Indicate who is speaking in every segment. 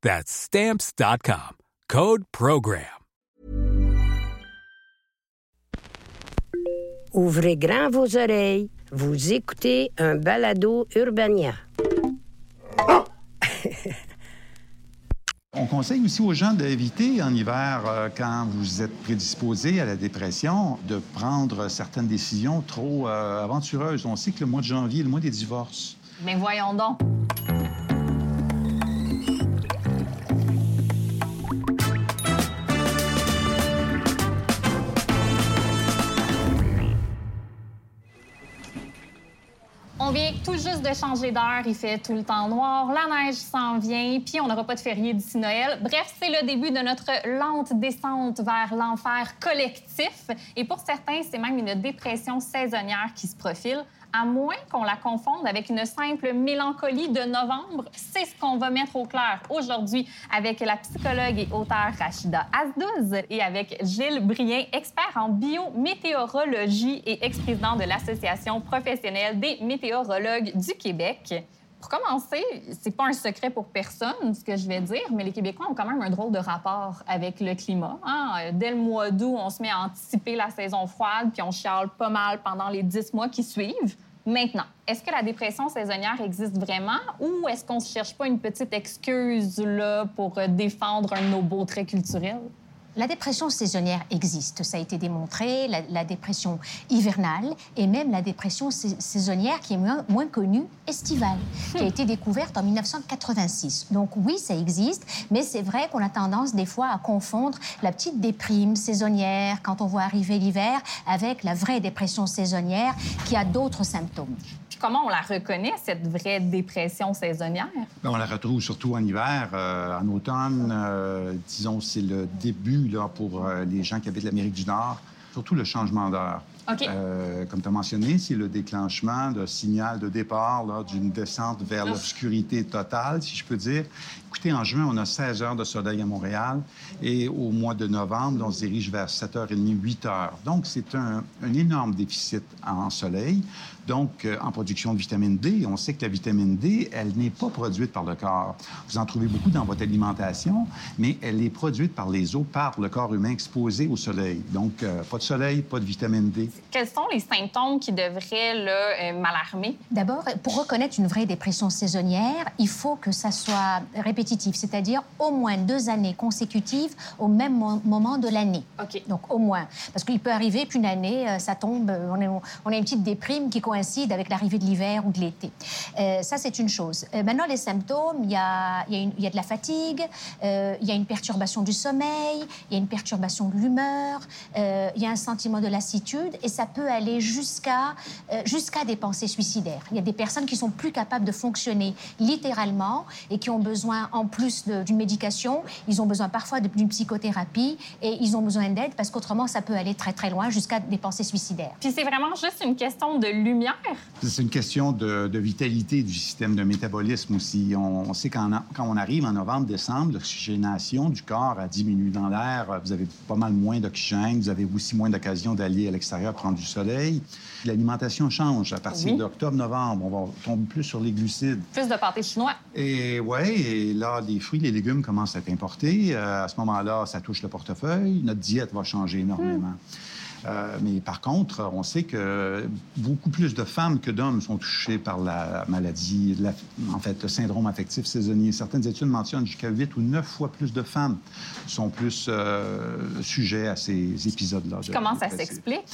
Speaker 1: That's Stamps.com. Code PROGRAM.
Speaker 2: Ouvrez grand vos oreilles. Vous écoutez un balado Urbania.
Speaker 3: On conseille aussi aux gens d'éviter en hiver, euh, quand vous êtes prédisposé à la dépression, de prendre certaines décisions trop euh, aventureuses. On sait que le mois de janvier est le mois des divorces.
Speaker 4: Mais voyons donc. Juste de changer d'heure, il fait tout le temps noir, la neige s'en vient, puis on n'aura pas de férié d'ici Noël. Bref, c'est le début de notre lente descente vers l'enfer collectif. Et pour certains, c'est même une dépression saisonnière qui se profile. À moins qu'on la confonde avec une simple mélancolie de novembre, c'est ce qu'on va mettre au clair aujourd'hui avec la psychologue et auteure Rachida Azdouz et avec Gilles Brien, expert en biométéorologie et ex-président de l'Association professionnelle des météorologues du Québec. Pour commencer, c'est pas un secret pour personne ce que je vais dire, mais les Québécois ont quand même un drôle de rapport avec le climat. hein. Dès le mois d'août, on se met à anticiper la saison froide, puis on chiale pas mal pendant les dix mois qui suivent. Maintenant, est-ce que la dépression saisonnière existe vraiment ou est-ce qu'on se cherche pas une petite excuse là pour euh, défendre un de nos beaux traits culturels?
Speaker 5: La dépression saisonnière existe, ça a été démontré, la, la dépression hivernale et même la dépression sais- saisonnière qui est moins, moins connue, estivale, qui a été découverte en 1986. Donc oui, ça existe, mais c'est vrai qu'on a tendance des fois à confondre la petite déprime saisonnière quand on voit arriver l'hiver avec la vraie dépression saisonnière qui a d'autres symptômes.
Speaker 4: Comment on la reconnaît, cette vraie dépression saisonnière?
Speaker 3: Ben, on la retrouve surtout en hiver. euh, en automne, euh, disons, c'est le début là, pour euh, les gens qui habitent l'Amérique du Nord, surtout le changement d'heure.
Speaker 4: OK.
Speaker 3: Euh, comme tu as mentionné, c'est le déclenchement de signal de départ d'une descente vers l'obscurité totale, si je peux dire. Écoutez, en juin, on a 16 heures de soleil à Montréal et au mois de novembre, on se dirige vers 7h30, 8h. Donc, c'est un, un énorme déficit en soleil, donc euh, en production de vitamine D. On sait que la vitamine D, elle n'est pas produite par le corps. Vous en trouvez beaucoup dans votre alimentation, mais elle est produite par les os, par le corps humain exposé au soleil. Donc, euh, pas de soleil, pas de vitamine D.
Speaker 4: Quels sont les symptômes qui devraient euh, m'alarmer?
Speaker 5: D'abord, pour reconnaître une vraie dépression saisonnière, il faut que ça soit répétitif, c'est-à-dire au moins deux années consécutives au même mo- moment de l'année.
Speaker 4: OK.
Speaker 5: Donc au moins, parce qu'il peut arriver qu'une année, euh, ça tombe, euh, on, a une petite déprime qui coïncide avec l'arrivée de l'hiver ou de l'été. Euh, ça, c'est une chose. Maintenant, les symptômes, il y a, y a y a de la fatigue, il y a une perturbation du sommeil, il y a une perturbation de l'humeur, il y a un sentiment de lassitude et ça peut aller jusqu'à euh, jusqu'à des pensées suicidaires. Il y a des personnes qui sont plus capables de fonctionner littéralement et qui ont besoin, en plus d'une médication, ils ont besoin parfois d'une psychothérapie et ils ont besoin d'aide parce qu'autrement, ça peut aller très très loin jusqu'à des pensées suicidaires.
Speaker 4: Puis c'est vraiment juste une question de lumière.
Speaker 3: C'est une question de, de vitalité du système de métabolisme aussi. On, on sait qu'en a- quand on arrive en novembre, décembre, l'oxygénation du corps a diminué dans l'air. Vous avez pas mal moins d'oxygène. Vous avez aussi moins d'occasion d'aller à l'extérieur prendre du soleil. L'alimentation change. À partir
Speaker 4: Oui.
Speaker 3: d'octobre, novembre, on va tomber plus sur les glucides.
Speaker 4: Plus de pâté chinois.
Speaker 3: Et ouais, et là, les fruits, les légumes commencent à être importés. Euh, à ce moment-là, ça touche le portefeuille. Notre diète va changer énormément. Euh, mais par contre, on sait que beaucoup plus de femmes que d'hommes sont touchées par la maladie, la- en fait, le syndrome affectif saisonnier. Certaines études mentionnent jusqu'à 8 ou 9 fois plus de femmes sont plus euh, sujets à ces épisodes-là. de
Speaker 4: Comment ça s'explique?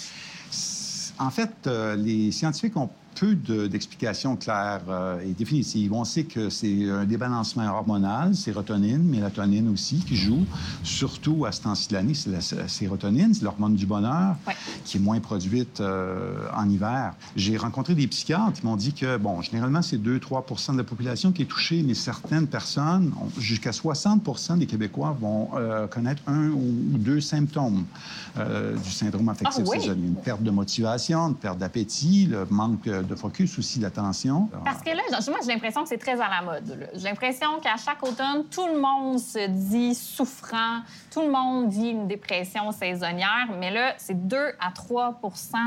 Speaker 3: En fait, euh, les scientifiques ont peu de- d'explications claires euh, et définitives. On sait que c'est un débalancement hormonal, sérotonine, mélatonine aussi, qui joue, surtout à ce temps-ci de l'année. C'est la, sérotonine, c'est l'hormone du bonheur,
Speaker 4: Ouais.
Speaker 3: qui est moins produite euh, en hiver. J'ai rencontré des psychiatres qui m'ont dit que, bon, généralement, c'est 2-3% de la population qui est touchée, mais certaines personnes, on- jusqu'à 60 des Québécois vont euh, connaître un ou deux symptômes euh, du syndrome affectif
Speaker 4: Ah oui?
Speaker 3: saisonnier. Une perte de motivation, une perte d'appétit, le manque de focus aussi, l'attention.
Speaker 4: Parce que là, moi, j'ai l'impression que c'est très à la mode. J'ai l'impression qu'à chaque automne, tout le monde se dit souffrant, tout le monde vit une dépression saisonnière, mais là, c'est 2 à 3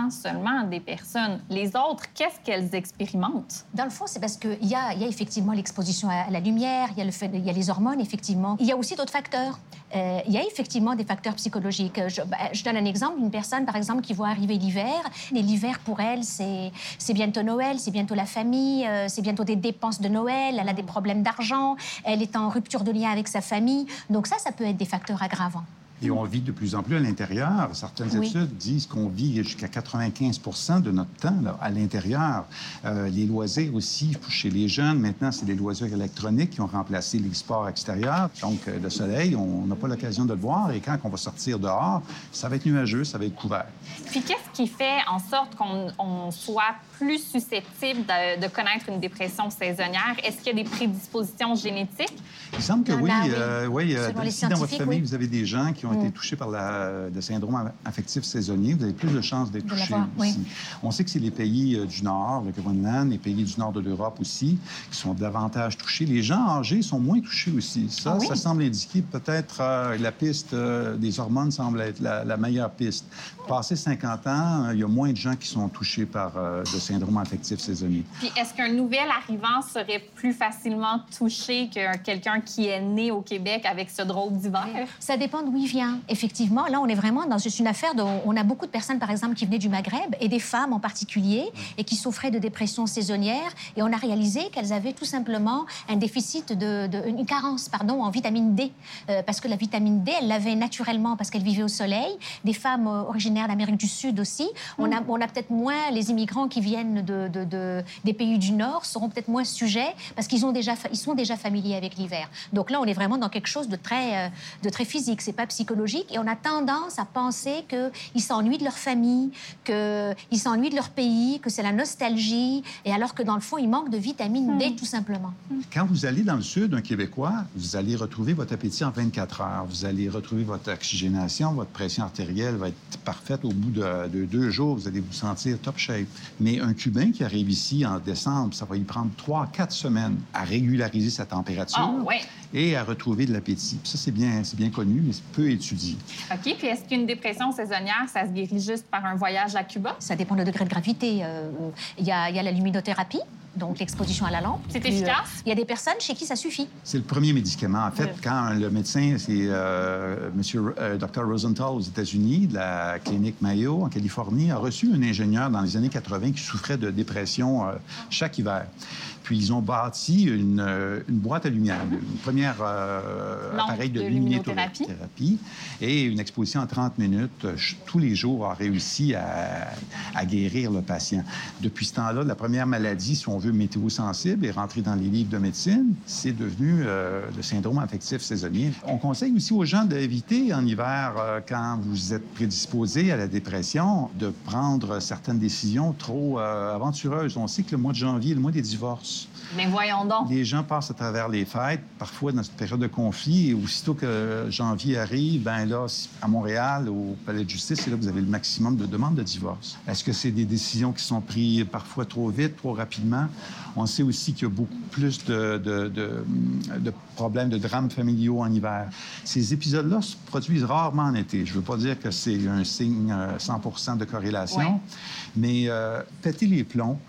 Speaker 4: seulement des personnes. Les autres, qu'est-ce qu'elles expérimentent?
Speaker 5: Dans le fond, c'est parce qu'il y y a effectivement l'exposition à la lumière, il y a, le fait, il y a les hormones, effectivement. Il y a aussi d'autres facteurs. Euh, il y a effectivement des facteurs psychologiques. Je, ben, je donne un exemple, une personne, par exemple, qui voit arriver l'hiver. Et l'hiver, pour elle, c'est c'est bientôt Noël, c'est bientôt la famille, euh, c'est bientôt des dépenses de Noël, elle a des problèmes d'argent, elle est en rupture de lien avec sa famille. Donc ça, ça peut être des facteurs aggravants.
Speaker 3: Et on vit de plus en plus à l'intérieur. Certaines
Speaker 5: Oui.
Speaker 3: études disent qu'on vit jusqu'à 95% de notre temps là, à l'intérieur. Euh, les loisirs aussi, chez les jeunes, maintenant, c'est les loisirs électroniques qui ont remplacé les sports extérieurs. Donc, euh, le soleil, on n'a pas l'occasion de le voir. Et quand on va sortir dehors, ça va être nuageux, ça va être couvert.
Speaker 4: Puis qu'est-ce qui fait en sorte qu'on on soit plus susceptible de, de connaître une dépression saisonnière? Est-ce qu'il y a des prédispositions génétiques?
Speaker 3: Il semble que oui. euh, oui, euh, si dans votre famille,
Speaker 5: oui.
Speaker 3: vous avez des gens qui ont été touchés par la- le syndrome affectif saisonnier, vous avez plus de chances d'être
Speaker 5: De
Speaker 3: touchés
Speaker 5: l'avoir, oui.
Speaker 3: aussi. On sait que c'est les pays euh, du Nord, le Groenland, les pays du Nord de l'Europe aussi, qui sont davantage touchés. Les gens âgés sont moins touchés aussi. Ça,
Speaker 4: Ah oui?
Speaker 3: ça semble indiquer peut-être euh, la piste euh, des hormones semble être la, la meilleure piste. Passé 50 ans, euh, il y a moins de gens qui sont touchés par euh, le syndrome affectif saisonnier.
Speaker 4: Puis est-ce qu'un nouvel arrivant serait plus facilement touché que quelqu'un qui est né au Québec avec ce drôle d'hiver?
Speaker 5: Ça dépend d'où il vient. Effectivement, là, on est vraiment dans une affaire dont on a beaucoup de personnes, par exemple, qui venaient du Maghreb et des femmes en particulier et qui souffraient de dépression saisonnière. Et on a réalisé qu'elles avaient tout simplement un déficit de, de- une carence, pardon, en vitamine D, Euh, parce que la vitamine D, elles l'avaient naturellement parce qu'elles vivaient au soleil. Des femmes euh, originaires d'Amérique du Sud aussi. On a, on a peut-être moins les immigrants qui viennent de, de- de- des pays du Nord seront peut-être moins sujets parce qu'ils ont déjà, fa- ils sont déjà familiers avec l'hiver. Donc là, on est vraiment dans quelque chose de très, euh, de très physique. C'est pas psychologique. Et on a tendance à penser qu'ils s'ennuient de leur famille, qu'ils s'ennuient de leur pays, que c'est la nostalgie. Et alors que dans le fond, ils manquent de vitamine D, tout simplement.
Speaker 3: Quand vous allez dans le sud, un Québécois, vous allez retrouver votre appétit en 24 heures. Vous allez retrouver votre oxygénation, votre pression artérielle va être parfaite au bout de, de deux jours. Vous allez vous sentir top shape. Mais un Cubain qui arrive ici en décembre, ça va y prendre trois, quatre semaines à régulariser sa température
Speaker 4: Ah, ouais.
Speaker 3: et à retrouver de l'appétit. Ça, c'est bien, c'est bien connu, mais c'est peu étudié.
Speaker 4: OK. Puis est-ce qu'une dépression saisonnière, ça se guérit juste par un voyage à Cuba?
Speaker 5: Ça dépend du degré de gravité. Euh, Il y, a, il y a la luminothérapie, donc l'exposition à la lampe.
Speaker 4: C'est
Speaker 5: euh,
Speaker 4: efficace?
Speaker 5: Il y a des personnes chez qui ça suffit.
Speaker 3: C'est le premier médicament. En fait,
Speaker 4: Oui.
Speaker 3: quand le médecin, c'est euh, Monsieur euh, Dr. Rosenthal aux États-Unis, de la clinique Mayo en Californie, a reçu un ingénieur dans les années 80 qui souffrait de dépression euh, chaque hiver. Puis ils ont bâti une, euh, une boîte à lumière, une première euh, appareil de,
Speaker 4: de
Speaker 3: luminothérapie
Speaker 4: luminothérapie.
Speaker 3: et une exposition en 30 minutes euh, tous les jours a réussi à, à guérir le patient. Depuis ce temps-là, la première maladie, si on veut, météo-sensible, est rentrée dans les livres de médecine. C'est devenu euh, le syndrome affectif saisonnier. On conseille aussi aux gens d'éviter en hiver, euh, quand vous êtes prédisposé à la dépression, de prendre certaines décisions trop aventureuses. On sait que le mois de janvier est le mois des divorces.
Speaker 4: Mais voyons donc.
Speaker 3: Les gens passent à travers les fêtes, parfois dans cette période de conflit, et aussitôt que janvier arrive, ben là, à Montréal, au Palais de justice, c'est là que vous avez le maximum de demandes de divorce. Est-ce que c'est des décisions qui sont prises parfois trop vite, trop rapidement? On sait aussi qu'il y a beaucoup plus de, de- de- de problèmes, de drames familiaux en hiver. Ces épisodes-là se produisent rarement en été. Je ne veux pas dire que c'est un signe euh, 100% de corrélation,
Speaker 4: Ouais.
Speaker 3: mais euh, péter les plombs,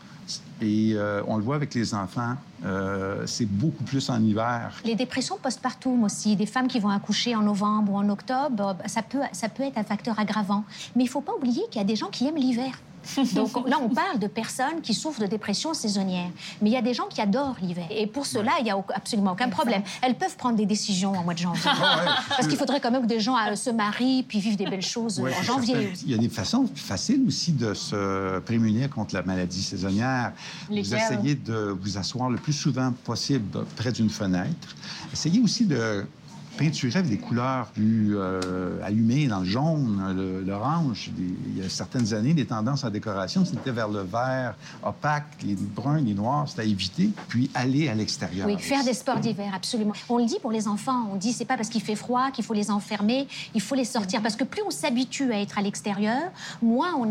Speaker 3: Et euh, on le voit avec les enfants, euh, c'est beaucoup plus en hiver.
Speaker 5: Les dépressions postpartum aussi, des femmes qui vont accoucher en novembre ou en octobre, ça peut, ça peut être un facteur aggravant. Mais il ne faut pas oublier qu'il y a des gens qui aiment l'hiver. Donc là, on parle de personnes qui souffrent de dépression saisonnière. Mais il y a des gens qui adorent l'hiver. Et pour cela, il n'y a absolument aucun problème. Elles peuvent prendre des décisions en mois de janvier. Parce qu'il faudrait quand même que des gens euh, se marient puis vivent des belles choses en janvier.
Speaker 3: Il y a des façons faciles aussi de se prémunir contre la maladie saisonnière. Vous essayez de vous asseoir le plus souvent possible près d'une fenêtre. Essayez aussi de peinturer avec des couleurs plus euh, allumées dans le jaune, l'orange. Il y a certaines années, les tendances en décoration, c'était vers le vert opaque, les bruns, les noirs, c'était à éviter, puis aller à l'extérieur.
Speaker 5: Oui, faire des sports d'hiver, absolument. On le dit pour les enfants, on dit c'est pas parce qu'il fait froid qu'il faut les enfermer, il faut les sortir, parce que plus on s'habitue à être à l'extérieur, moins on,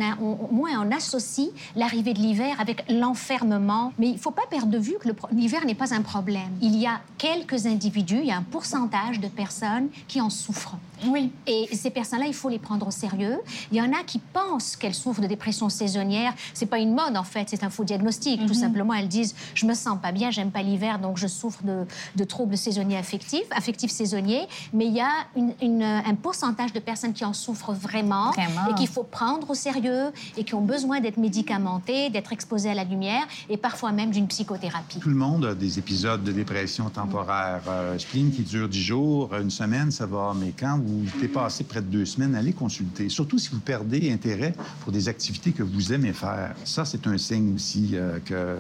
Speaker 5: moins on associe l'arrivée de l'hiver avec l'enfermement. Mais il faut pas perdre de vue que l'hiver n'est pas un problème. Il y a quelques individus, il y a un pourcentage de personnes qui en souffrent.
Speaker 4: Oui.
Speaker 5: Et ces personnes-là, il faut les prendre au sérieux. Il y en a qui pensent qu'elles souffrent de dépression saisonnière. C'est pas une mode, en fait, c'est un faux diagnostic. Tout mhm. simplement, elles disent Je me sens pas bien, j'aime pas l'hiver, donc je souffre de, troubles saisonniers affectifs, affectifs saisonniers. Mais il y a un pourcentage de personnes qui en souffrent vraiment, et qu'il faut prendre au sérieux et qui ont besoin d'être médicamentées, d'être exposées à la lumière et parfois même d'une psychothérapie.
Speaker 3: Tout le monde a des épisodes de dépression temporaire. Euh, spleen qui dure 10 jours, une semaine, ça va. Mais quand vous dépassez près de deux semaines, allez consulter. Surtout si vous perdez intérêt pour des activités que vous aimez faire. Ça, c'est un signe aussi euh, que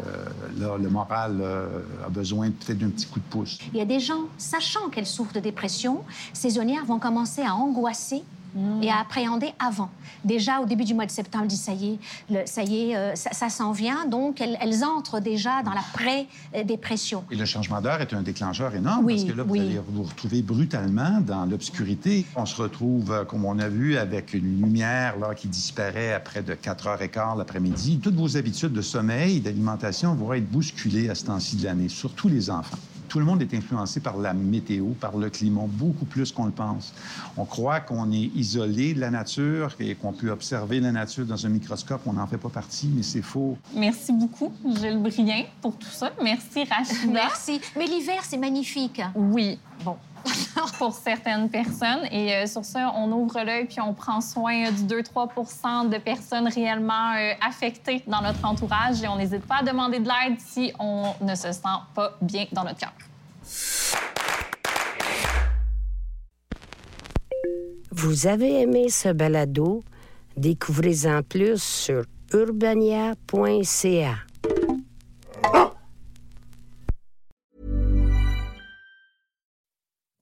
Speaker 3: le moral euh, a besoin peut-être d'un petit coup de pouce.
Speaker 5: Il y a des gens, sachant qu'elles souffrent de dépression saisonnière, vont commencer à angoisser Mm. et à appréhender avant. Déjà, au début du mois de septembre, elle dit ça y est, ça y est, euh, ça, s'en vient. Donc, elles, entrent déjà dans la pré-dépression.
Speaker 3: Et le changement d'heure est un déclencheur énorme parce que là, vous allez vous retrouver brutalement dans l'obscurité. On se retrouve, euh, comme on a vu, avec une lumière là, qui disparaît après de 4 heures et quart l'après-midi. Toutes vos habitudes de sommeil, d'alimentation vont être bousculées à ce temps-ci de l'année, surtout les enfants tout le monde est influencé par la météo, par le climat, beaucoup plus qu'on le pense. On croit qu'on est isolé de la nature et qu'on peut observer la nature dans un microscope. On n'en fait pas partie, mais c'est faux.
Speaker 4: Merci beaucoup, Gilles Brien, pour tout ça. Merci, Rachida.
Speaker 5: Merci. Mais l'hiver, c'est magnifique.
Speaker 4: Oui. Bon, pour certaines personnes. Et euh, sur ça, on ouvre l'œil puis on prend soin du 2-3 de personnes réellement euh, affectées dans notre entourage et on n'hésite pas à demander de l'aide si on ne se sent pas bien dans notre cœur.
Speaker 2: Vous avez aimé ce balado? Découvrez-en plus sur urbania.ca.